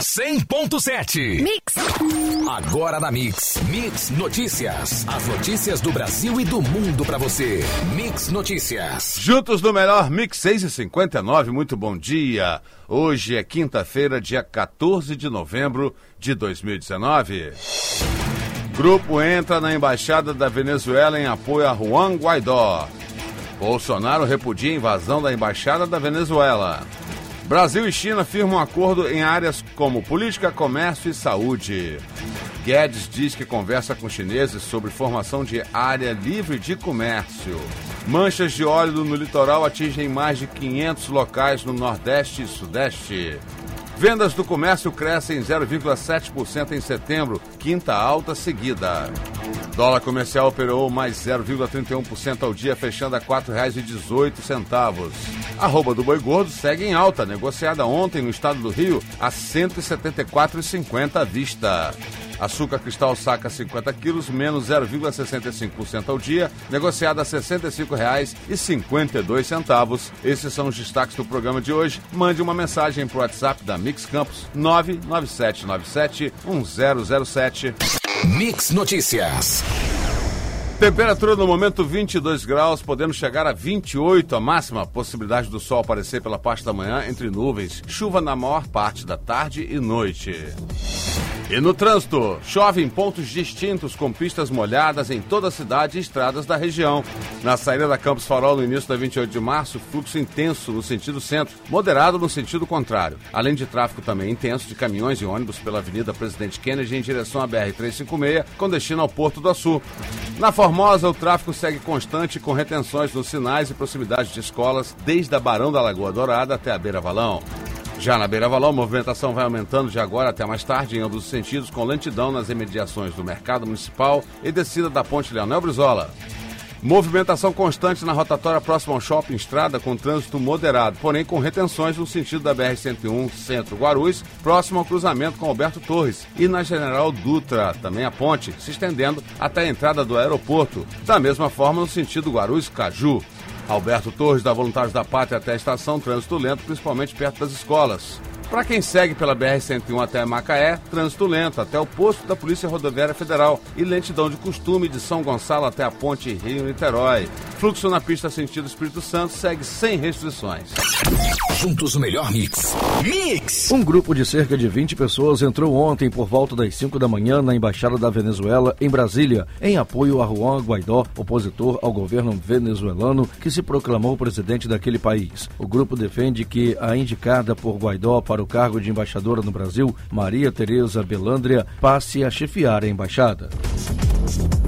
100.7. Mix. Agora na Mix. Mix Notícias. As notícias do Brasil e do mundo pra você. Mix Notícias. Juntos no melhor Mix 6 e 59, muito bom dia. Hoje é quinta-feira, dia 14 de novembro de 2019. Grupo entra na embaixada da Venezuela em apoio a Juan Guaidó. Bolsonaro repudia a invasão da embaixada da Venezuela. Brasil e China firmam acordo em áreas como política, comércio e saúde. Guedes diz que conversa com chineses sobre formação de área livre de comércio. Manchas de óleo no litoral atingem mais de 500 locais no Nordeste e Sudeste. Vendas do comércio crescem 0,7% em setembro, quinta alta seguida. Dólar comercial operou mais 0,31% ao dia, fechando a R$ 4,18. A rouba do boi gordo segue em alta, negociada ontem no estado do Rio a R$ 174,50 à vista. Açúcar cristal saca 50 quilos, menos 0,65% ao dia, negociada a R$ 65,52. Esses são os destaques do programa de hoje. Mande uma mensagem para o WhatsApp da Mix Campos 997971007. Mix Notícias. Temperatura no momento 22 graus, podendo chegar a 28 a máxima. Possibilidade do sol aparecer pela parte da manhã entre nuvens. Chuva na maior parte da tarde e noite. E no trânsito, chove em pontos distintos com pistas molhadas em toda a cidade e estradas da região. Na saída da Campos Farol no início da 28 de março, fluxo intenso no sentido centro, moderado no sentido contrário. Além de tráfego também intenso de caminhões e ônibus pela Avenida Presidente Kennedy em direção à BR-356 com destino ao Porto do Açu. Na Formosa, o tráfego segue constante com retenções nos sinais e proximidade de escolas desde a Barão da Lagoa Dourada até a Beira Valão. Já na Beira Valão, a movimentação vai aumentando de agora até mais tarde em ambos os sentidos, com lentidão nas imediações do Mercado Municipal e descida da Ponte Leonel Brizola. Movimentação constante na rotatória próxima ao Shopping Estrada, com trânsito moderado, porém com retenções no sentido da BR-101 Centro-Guarulhos, próximo ao cruzamento com Alberto Torres, e na General Dutra, também a ponte, se estendendo até a entrada do aeroporto. Da mesma forma, no sentido Guarulhos-Caju. Alberto Torres, da Voluntários da Pátria até a estação, trânsito lento, principalmente perto das escolas. Para quem segue pela BR-101 até Macaé, trânsito lento até o posto da Polícia Rodoviária Federal e lentidão de costume de São Gonçalo até a ponte Rio-Niterói. Fluxo na pista sentido Espírito Santo segue sem restrições. Juntos o melhor mix. Mix! Um grupo de cerca de 20 pessoas entrou ontem por volta das 5 da manhã na Embaixada da Venezuela, em Brasília, em apoio a Juan Guaidó, opositor ao governo venezuelano que se proclamou presidente daquele país. O grupo defende que a indicada por Guaidó para o cargo de embaixadora no Brasil, Maria Tereza Belandria, passe a chefiar a embaixada.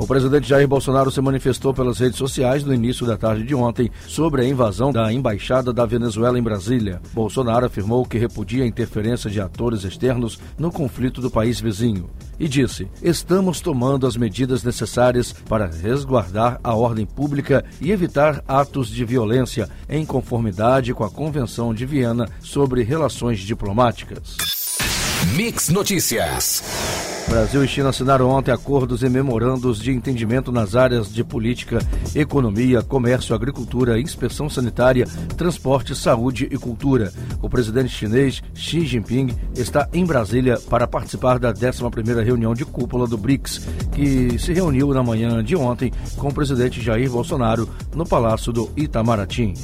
O presidente Jair Bolsonaro se manifestou pelas redes sociais no início da tarde de ontem sobre a invasão da embaixada da Venezuela em Brasília. Bolsonaro afirmou que repudia a interferência de atores externos no conflito do país vizinho e disse: Estamos tomando as medidas necessárias para resguardar a ordem pública e evitar atos de violência em conformidade com a Convenção de Viena sobre Relações Diplomáticas. Mix Notícias. Brasil e China assinaram ontem acordos e memorandos de entendimento nas áreas de política, economia, comércio, agricultura, inspeção sanitária, transporte, saúde e cultura. O presidente chinês Xi Jinping está em Brasília para participar da 11ª reunião de cúpula do BRICS, que se reuniu na manhã de ontem com o presidente Jair Bolsonaro no Palácio do Itamaraty.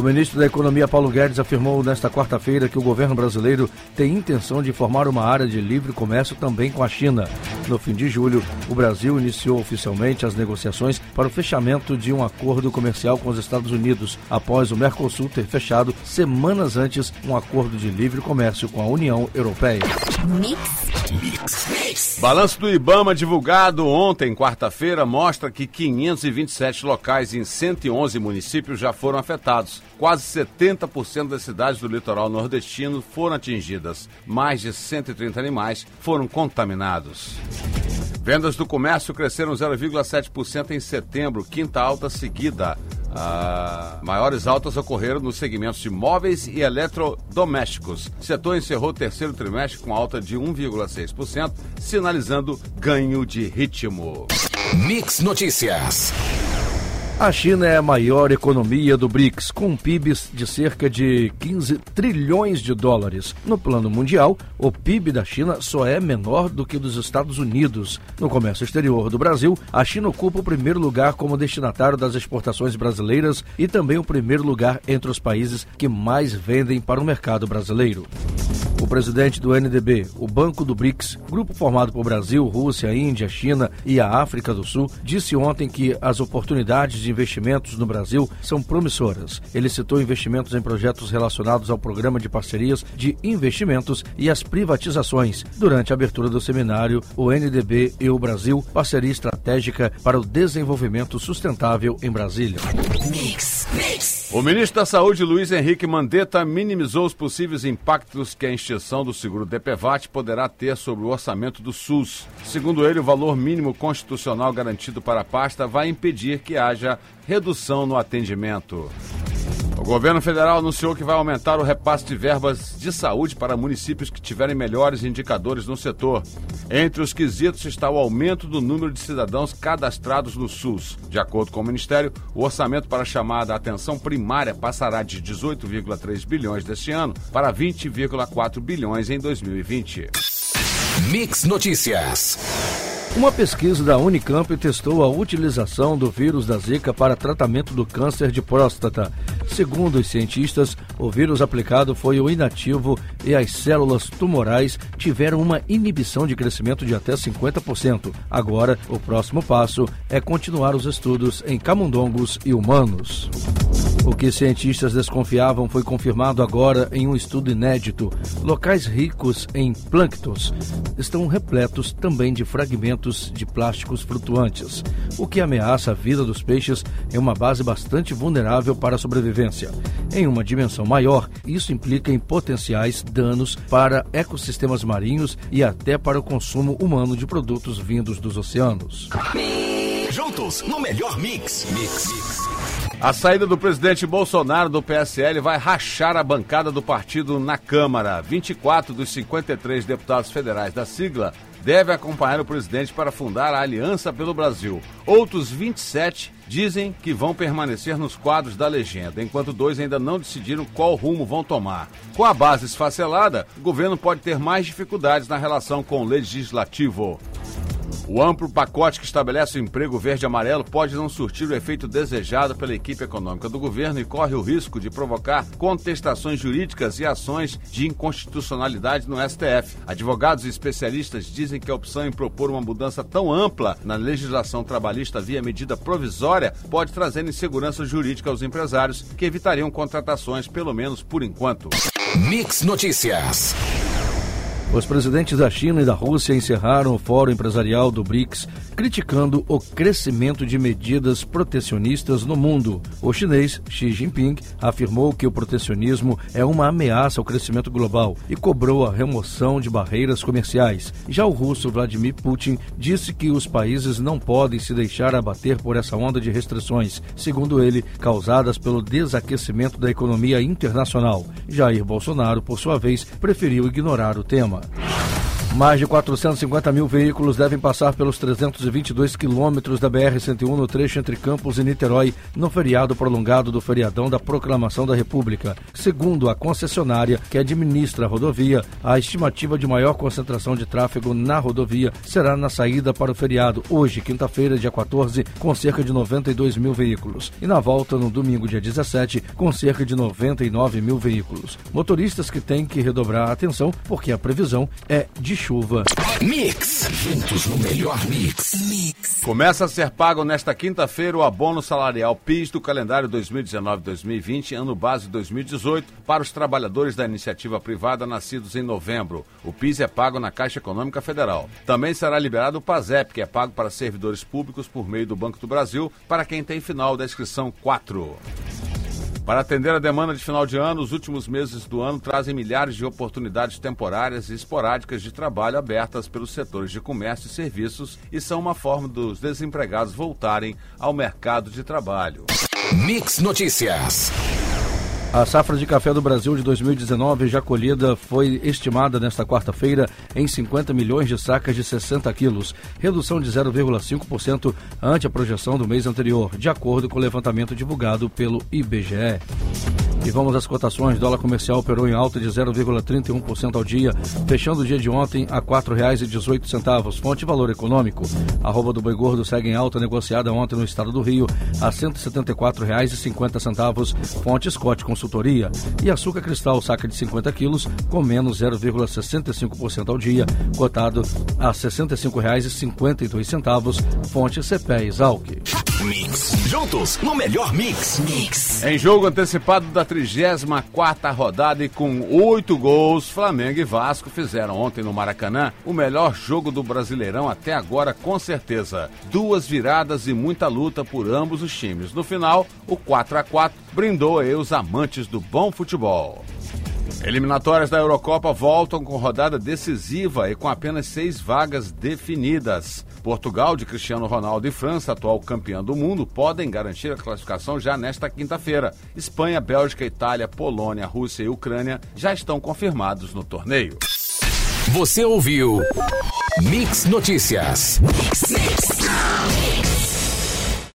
O ministro da Economia Paulo Guedes afirmou nesta quarta-feira que o governo brasileiro tem intenção de formar uma área de livre comércio também com a China. No fim de julho, o Brasil iniciou oficialmente as negociações para o fechamento de um acordo comercial com os Estados Unidos, após o Mercosul ter fechado semanas antes um acordo de livre comércio com a União Europeia. Balanço do Ibama divulgado ontem, quarta-feira, mostra que 527 locais em 111 municípios já foram afetados. Quase 70% das cidades do litoral nordestino foram atingidas. Mais de 130 animais foram contaminados. Vendas do comércio cresceram 0,7% em setembro, quinta alta seguida. Ah, maiores altas ocorreram nos segmentos de móveis e eletrodomésticos. O setor encerrou o terceiro trimestre com alta de 1,6%, sinalizando ganho de ritmo. Mix Notícias. A China é a maior economia do BRICS, com um PIB de cerca de 15 trilhões de dólares. No plano mundial, o PIB da China só é menor do que dos Estados Unidos. No comércio exterior do Brasil, a China ocupa o primeiro lugar como destinatário das exportações brasileiras e também o primeiro lugar entre os países que mais vendem para o mercado brasileiro. O presidente do NDB, o Banco do BRICS, grupo formado por Brasil, Rússia, Índia, China e a África do Sul, disse ontem que as oportunidades de investimentos no Brasil são promissoras. Ele citou investimentos em projetos relacionados ao programa de parcerias de investimentos e as privatizações durante a abertura do seminário O NDB e o Brasil, parceria estratégica para o desenvolvimento sustentável em Brasília. Mix, mix. O ministro da Saúde, Luiz Henrique Mandetta, minimizou os possíveis impactos que a extinção do seguro DPVAT poderá ter sobre o orçamento do SUS. Segundo ele, o valor mínimo constitucional garantido para a pasta vai impedir que haja redução no atendimento. O governo federal anunciou que vai aumentar o repasse de verbas de saúde para municípios que tiverem melhores indicadores no setor. Entre os quesitos está o aumento do número de cidadãos cadastrados no SUS. De acordo com o Ministério, o orçamento para a chamada atenção primária passará de 18,3 bilhões deste ano para 20,4 bilhões em 2020. Mix Notícias. Uma pesquisa da Unicamp testou a utilização do vírus da Zika para tratamento do câncer de próstata. Segundo os cientistas, o vírus aplicado foi o inativo e as células tumorais tiveram uma inibição de crescimento de até 50%. Agora, o próximo passo é continuar os estudos em camundongos e humanos. O que cientistas desconfiavam foi confirmado agora em um estudo inédito. Locais ricos em plânctons estão repletos também de fragmentos de plásticos flutuantes, o que ameaça a vida dos peixes em uma base bastante vulnerável para a sobrevivência. Em uma dimensão maior, isso implica em potenciais danos para ecossistemas marinhos e até para o consumo humano de produtos vindos dos oceanos. Juntos no melhor mix. Mix. mix. A saída do presidente Bolsonaro do PSL vai rachar a bancada do partido na Câmara. 24 dos 53 deputados federais da sigla devem acompanhar o presidente para fundar a Aliança pelo Brasil. Outros 27 dizem que vão permanecer nos quadros da legenda, enquanto dois ainda não decidiram qual rumo vão tomar. Com a base esfacelada, o governo pode ter mais dificuldades na relação com o legislativo. O amplo pacote que estabelece o emprego verde-amarelo pode não surtir o efeito desejado pela equipe econômica do governo e corre o risco de provocar contestações jurídicas e ações de inconstitucionalidade no STF. Advogados e especialistas dizem que a opção em propor uma mudança tão ampla na legislação trabalhista via medida provisória pode trazer insegurança jurídica aos empresários que evitariam contratações, pelo menos por enquanto. Mix Notícias. Os presidentes da China e da Rússia encerraram o Fórum Empresarial do BRICS, criticando o crescimento de medidas protecionistas no mundo. O chinês Xi Jinping afirmou que o protecionismo é uma ameaça ao crescimento global e cobrou a remoção de barreiras comerciais. Já o russo Vladimir Putin disse que os países não podem se deixar abater por essa onda de restrições, segundo ele, causadas pelo desaquecimento da economia internacional. Jair Bolsonaro, por sua vez, preferiu ignorar o tema. it. Mais de 450 mil veículos devem passar pelos 322 quilômetros da BR-101 no trecho entre Campos e Niterói no feriado prolongado do feriadão da Proclamação da República. Segundo a concessionária que administra a rodovia, a estimativa de maior concentração de tráfego na rodovia será na saída para o feriado, hoje, quinta-feira, dia 14, com cerca de 92 mil veículos, e na volta, no domingo, dia 17, com cerca de 99 mil veículos. Motoristas que têm que redobrar a atenção porque a previsão é de chuva. Mix. Juntos no melhor mix. Mix. Começa a ser pago nesta quinta-feira o abono salarial PIS do calendário 2019-2020, ano base 2018, para os trabalhadores da iniciativa privada nascidos em novembro. O PIS é pago na Caixa Econômica Federal. Também será liberado o PASEP, que é pago para servidores públicos por meio do Banco do Brasil, para quem tem final da inscrição 4. Para atender a demanda de final de ano, os últimos meses do ano trazem milhares de oportunidades temporárias e esporádicas de trabalho abertas pelos setores de comércio e serviços e são uma forma dos desempregados voltarem ao mercado de trabalho. Mix Notícias. A safra de café do Brasil de 2019 já colhida foi estimada nesta quarta-feira em 50 milhões de sacas de 60 quilos, redução de 0,5% ante a projeção do mês anterior, de acordo com o levantamento divulgado pelo IBGE. E vamos às cotações. Dólar comercial operou em alta de 0,31% ao dia, fechando o dia de ontem a R$ 4,18. Fonte Valor Econômico. A roupa do boi gordo segue em alta, negociada ontem no estado do Rio a R$ 174,50. Fonte Scott Consultoria. E açúcar cristal saca de 50 quilos com menos 0,65% ao dia, cotado a R$ 65,52. Fonte CPE Exalc. Mix. Juntos no melhor mix. Mix. Em jogo antecipado da 34 rodada e com oito gols, Flamengo e Vasco fizeram ontem no Maracanã o melhor jogo do Brasileirão até agora, com certeza. Duas viradas e muita luta por ambos os times. No final, o 4 a 4 brindou aí os amantes do bom futebol. Eliminatórias da Eurocopa voltam com rodada decisiva e com apenas seis vagas definidas. Portugal, de Cristiano Ronaldo e França, atual campeã do mundo, podem garantir a classificação já nesta quinta-feira. Espanha, Bélgica, Itália, Polônia, Rússia e Ucrânia já estão confirmados no torneio. Você ouviu Mix Notícias. Mix, mix.